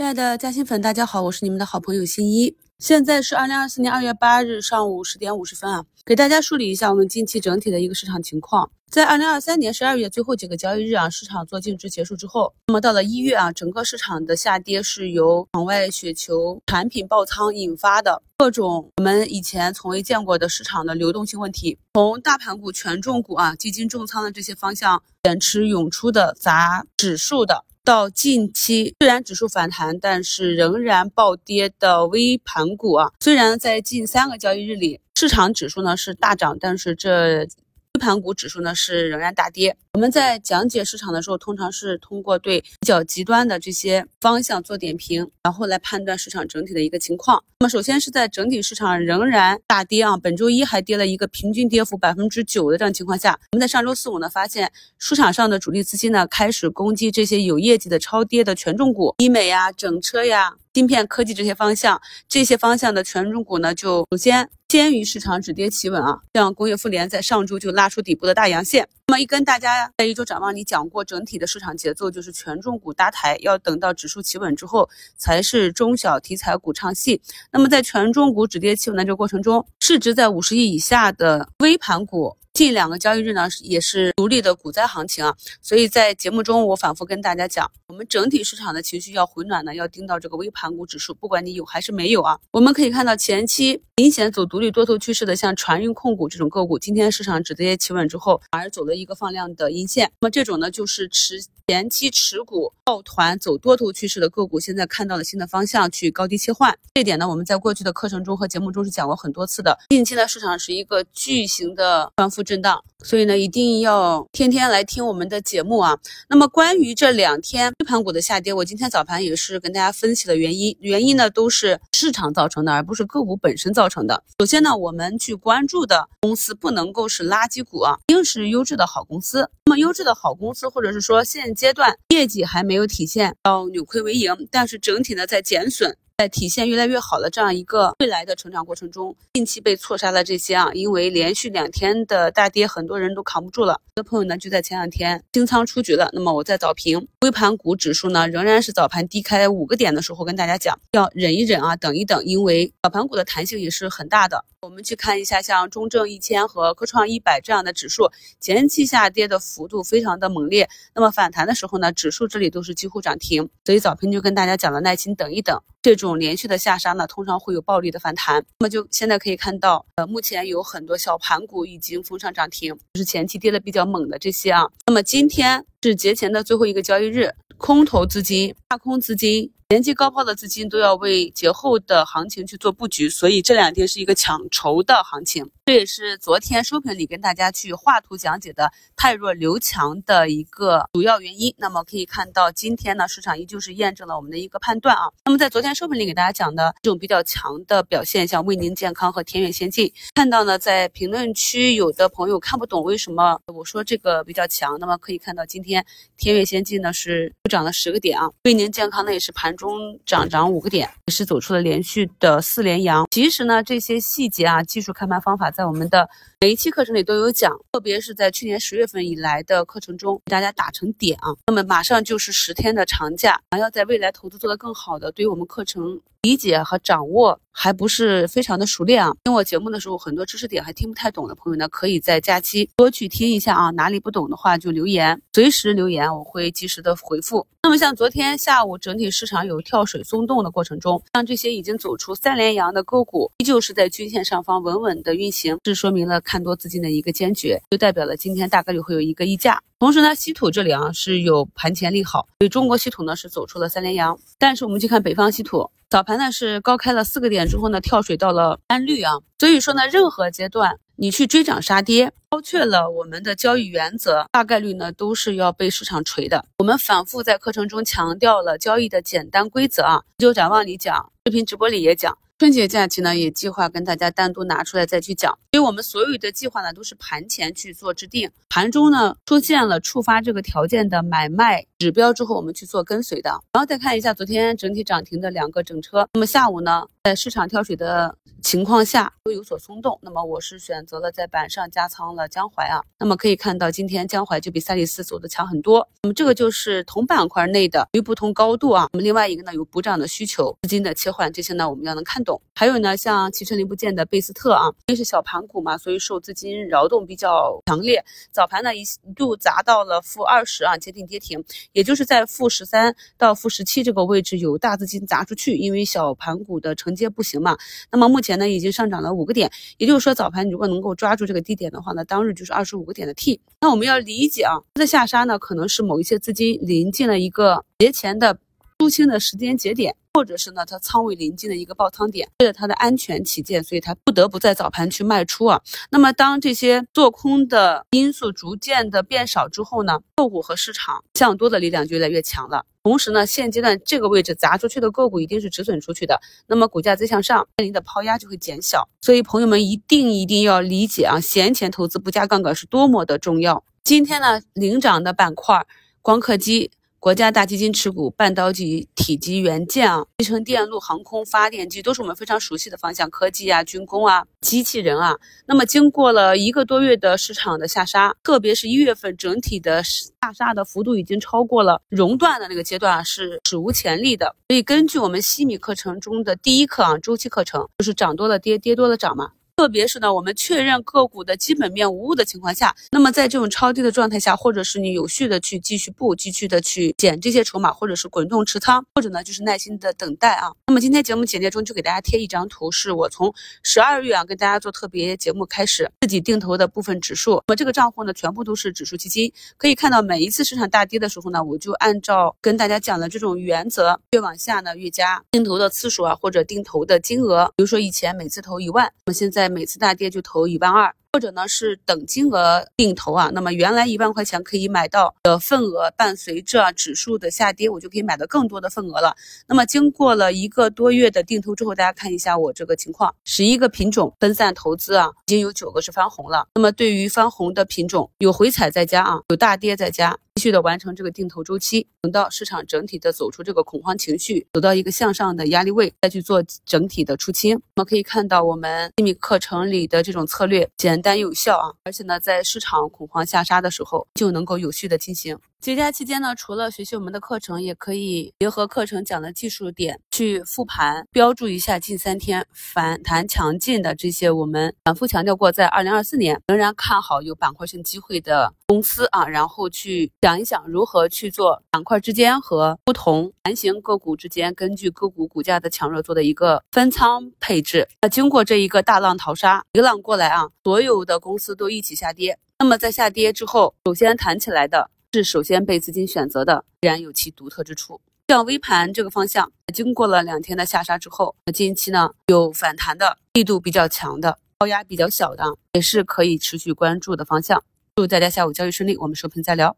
亲爱的嘉兴粉，大家好，我是你们的好朋友新一。现在是二零二四年二月八日上午十点五十分啊，给大家梳理一下我们近期整体的一个市场情况。在二零二三年十二月最后几个交易日啊，市场做净值结束之后，那么到了一月啊，整个市场的下跌是由场外雪球产品爆仓引发的，各种我们以前从未见过的市场的流动性问题，从大盘股、权重股啊、基金重仓的这些方向减持涌出的砸指数的。到近期，虽然指数反弹，但是仍然暴跌的微盘股啊，虽然在近三个交易日里，市场指数呢是大涨，但是这。盘股指数呢是仍然大跌。我们在讲解市场的时候，通常是通过对比较极端的这些方向做点评，然后来判断市场整体的一个情况。那么首先是在整体市场仍然大跌啊，本周一还跌了一个平均跌幅百分之九的这样情况下，我们在上周四五呢发现市场上的主力资金呢开始攻击这些有业绩的超跌的权重股，医美呀、整车呀。芯片科技这些方向，这些方向的权重股呢，就首先先于市场止跌企稳啊。像工业富联在上周就拉出底部的大阳线。那么一跟大家在一周展望里讲过，整体的市场节奏就是权重股搭台，要等到指数企稳之后，才是中小题材股唱戏。那么在权重股止跌企稳的这个过程中，市值在五十亿以下的微盘股。近两个交易日呢，也是独立的股灾行情啊，所以在节目中我反复跟大家讲，我们整体市场的情绪要回暖呢，要盯到这个微盘股指数，不管你有还是没有啊。我们可以看到前期明显走独立多头趋势的，像船运控股这种个股，今天市场止跌企稳之后，反而走了一个放量的阴线。那么这种呢，就是持前期持股抱团走多头趋势的个股，现在看到了新的方向，去高低切换。这点呢，我们在过去的课程中和节目中是讲过很多次的。近期呢，市场是一个巨型的反复震荡，所以呢，一定要天天来听我们的节目啊。那么关于这两天微盘股的下跌，我今天早盘也是跟大家分析了原因，原因呢都是市场造成的，而不是个股本身造成的。首先呢，我们去关注的公司不能够是垃圾股啊，一定是优质的好公司。那么优质的好公司，或者是说现阶段业绩还没有体现到扭亏为盈，但是整体呢在减损。在体现越来越好的这样一个未来的成长过程中，近期被错杀的这些啊，因为连续两天的大跌，很多人都扛不住了。有的朋友呢就在前两天清仓出局了。那么我在早评微盘股指数呢，仍然是早盘低开五个点的时候跟大家讲，要忍一忍啊，等一等，因为早盘股的弹性也是很大的。我们去看一下，像中证一千和科创一百这样的指数，前期下跌的幅度非常的猛烈，那么反弹的时候呢，指数这里都是几乎涨停。所以早评就跟大家讲了，耐心等一等。这种连续的下杀呢，通常会有暴力的反弹。那么就现在可以看到，呃，目前有很多小盘股已经封上涨停，就是前期跌的比较猛的这些啊。那么今天是节前的最后一个交易日，空头资金、大空资金。前期高抛的资金都要为节后的行情去做布局，所以这两天是一个抢筹的行情。这也是昨天收评里跟大家去画图讲解的太弱留强的一个主要原因。那么可以看到，今天呢市场依旧是验证了我们的一个判断啊。那么在昨天收评里给大家讲的这种比较强的表现，像卫宁健康和天悦先进，看到呢在评论区有的朋友看不懂为什么我说这个比较强，那么可以看到今天天悦先进呢是涨了十个点啊，卫宁健康呢也是盘。中涨涨五个点，也是走出了连续的四连阳。其实呢，这些细节啊，技术看盘方法在我们的每一期课程里都有讲，特别是在去年十月份以来的课程中，给大家打成点啊。那么马上就是十天的长假，想要在未来投资做得更好的，对于我们课程。理解和掌握还不是非常的熟练啊！听我节目的时候，很多知识点还听不太懂的朋友呢，可以在假期多去听一下啊。哪里不懂的话就留言，随时留言，我会及时的回复。那么像昨天下午整体市场有跳水松动的过程中，像这些已经走出三连阳的个股，依旧是在均线上方稳稳的运行，这说明了看多资金的一个坚决，就代表了今天大概率会有一个溢价。同时呢，稀土这里啊是有盘前利好，所以中国稀土呢是走出了三连阳。但是我们去看北方稀土，早盘呢是高开了四个点之后呢跳水到了单绿啊。所以说呢，任何阶段你去追涨杀跌，抛却了我们的交易原则，大概率呢都是要被市场锤的。我们反复在课程中强调了交易的简单规则啊，就展望里讲，视频直播里也讲。春节假期呢，也计划跟大家单独拿出来再去讲。因为我们所有的计划呢，都是盘前去做制定，盘中呢出现了触发这个条件的买卖指标之后，我们去做跟随的。然后再看一下昨天整体涨停的两个整车，那么下午呢，在市场跳水的情况下都有所松动，那么我是选择了在板上加仓了江淮啊。那么可以看到，今天江淮就比赛力斯走的强很多。那么这个就是同板块内的与不同高度啊。那么另外一个呢，有补涨的需求，资金的切换，这些呢我们要能看懂。还有呢，像汽车零部件的贝斯特啊，因为是小盘股嘛，所以受资金扰动比较强烈。早盘呢一度砸到了负二十啊，接近跌停，也就是在负十三到负十七这个位置有大资金砸出去，因为小盘股的承接不行嘛。那么目前呢已经上涨了五个点，也就是说早盘如果能够抓住这个低点的话呢，当日就是二十五个点的 T。那我们要理解啊，它的下杀呢可能是某一些资金临近了一个节前的出清的时间节点。或者是呢，它仓位临近的一个爆仓点，为了它的安全起见，所以它不得不在早盘去卖出啊。那么当这些做空的因素逐渐的变少之后呢，个股和市场向多的力量就越来越强了。同时呢，现阶段这个位置砸出去的个股一定是止损出去的，那么股价再向上，面临的抛压就会减小。所以朋友们一定一定要理解啊，闲钱投资不加杠杆是多么的重要。今天呢，领涨的板块，光刻机。国家大基金持股、半导体体积元件啊、集成电路、航空发电机都是我们非常熟悉的方向，科技啊、军工啊、机器人啊。那么经过了一个多月的市场的下杀，特别是一月份整体的下杀的幅度已经超过了熔断的那个阶段，是史无前例的。所以根据我们西米课程中的第一课啊，周期课程就是涨多了跌，跌多了涨嘛。特别是呢，我们确认个股的基本面无误的情况下，那么在这种超低的状态下，或者是你有序的去继续布，继续的去减这些筹码，或者是滚动持仓，或者呢就是耐心的等待啊。那么今天节目简介中就给大家贴一张图，是我从十二月啊跟大家做特别节目开始自己定投的部分指数。那么这个账户呢全部都是指数基金，可以看到每一次市场大跌的时候呢，我就按照跟大家讲的这种原则，越往下呢越加定投的次数啊，或者定投的金额。比如说以前每次投一万，那么现在。每次大跌就投一万二。或者呢是等金额定投啊，那么原来一万块钱可以买到的份额，伴随着指数的下跌，我就可以买到更多的份额了。那么经过了一个多月的定投之后，大家看一下我这个情况，十一个品种分散投资啊，已经有九个是翻红了。那么对于翻红的品种，有回踩在家啊，有大跌在家，继续的完成这个定投周期，等到市场整体的走出这个恐慌情绪，走到一个向上的压力位，再去做整体的出清。我们可以看到我们秘密课程里的这种策略，简。简单有效啊，而且呢，在市场恐慌下杀的时候，就能够有序的进行。节假期间呢，除了学习我们的课程，也可以结合课程讲的技术点去复盘，标注一下近三天反弹强劲的这些我们反复强调过，在二零二四年仍然看好有板块性机会的公司啊，然后去想一想如何去做板块之间和不同盘型个股之间，根据个股股价的强弱做的一个分仓配置。那经过这一个大浪淘沙，一浪过来啊，所。有的公司都一起下跌，那么在下跌之后，首先弹起来的是首先被资金选择的，自然有其独特之处。像微盘这个方向，经过了两天的下杀之后，近期呢有反弹的力度比较强的，高压比较小的，也是可以持续关注的方向。祝大家下午交易顺利，我们收评再聊。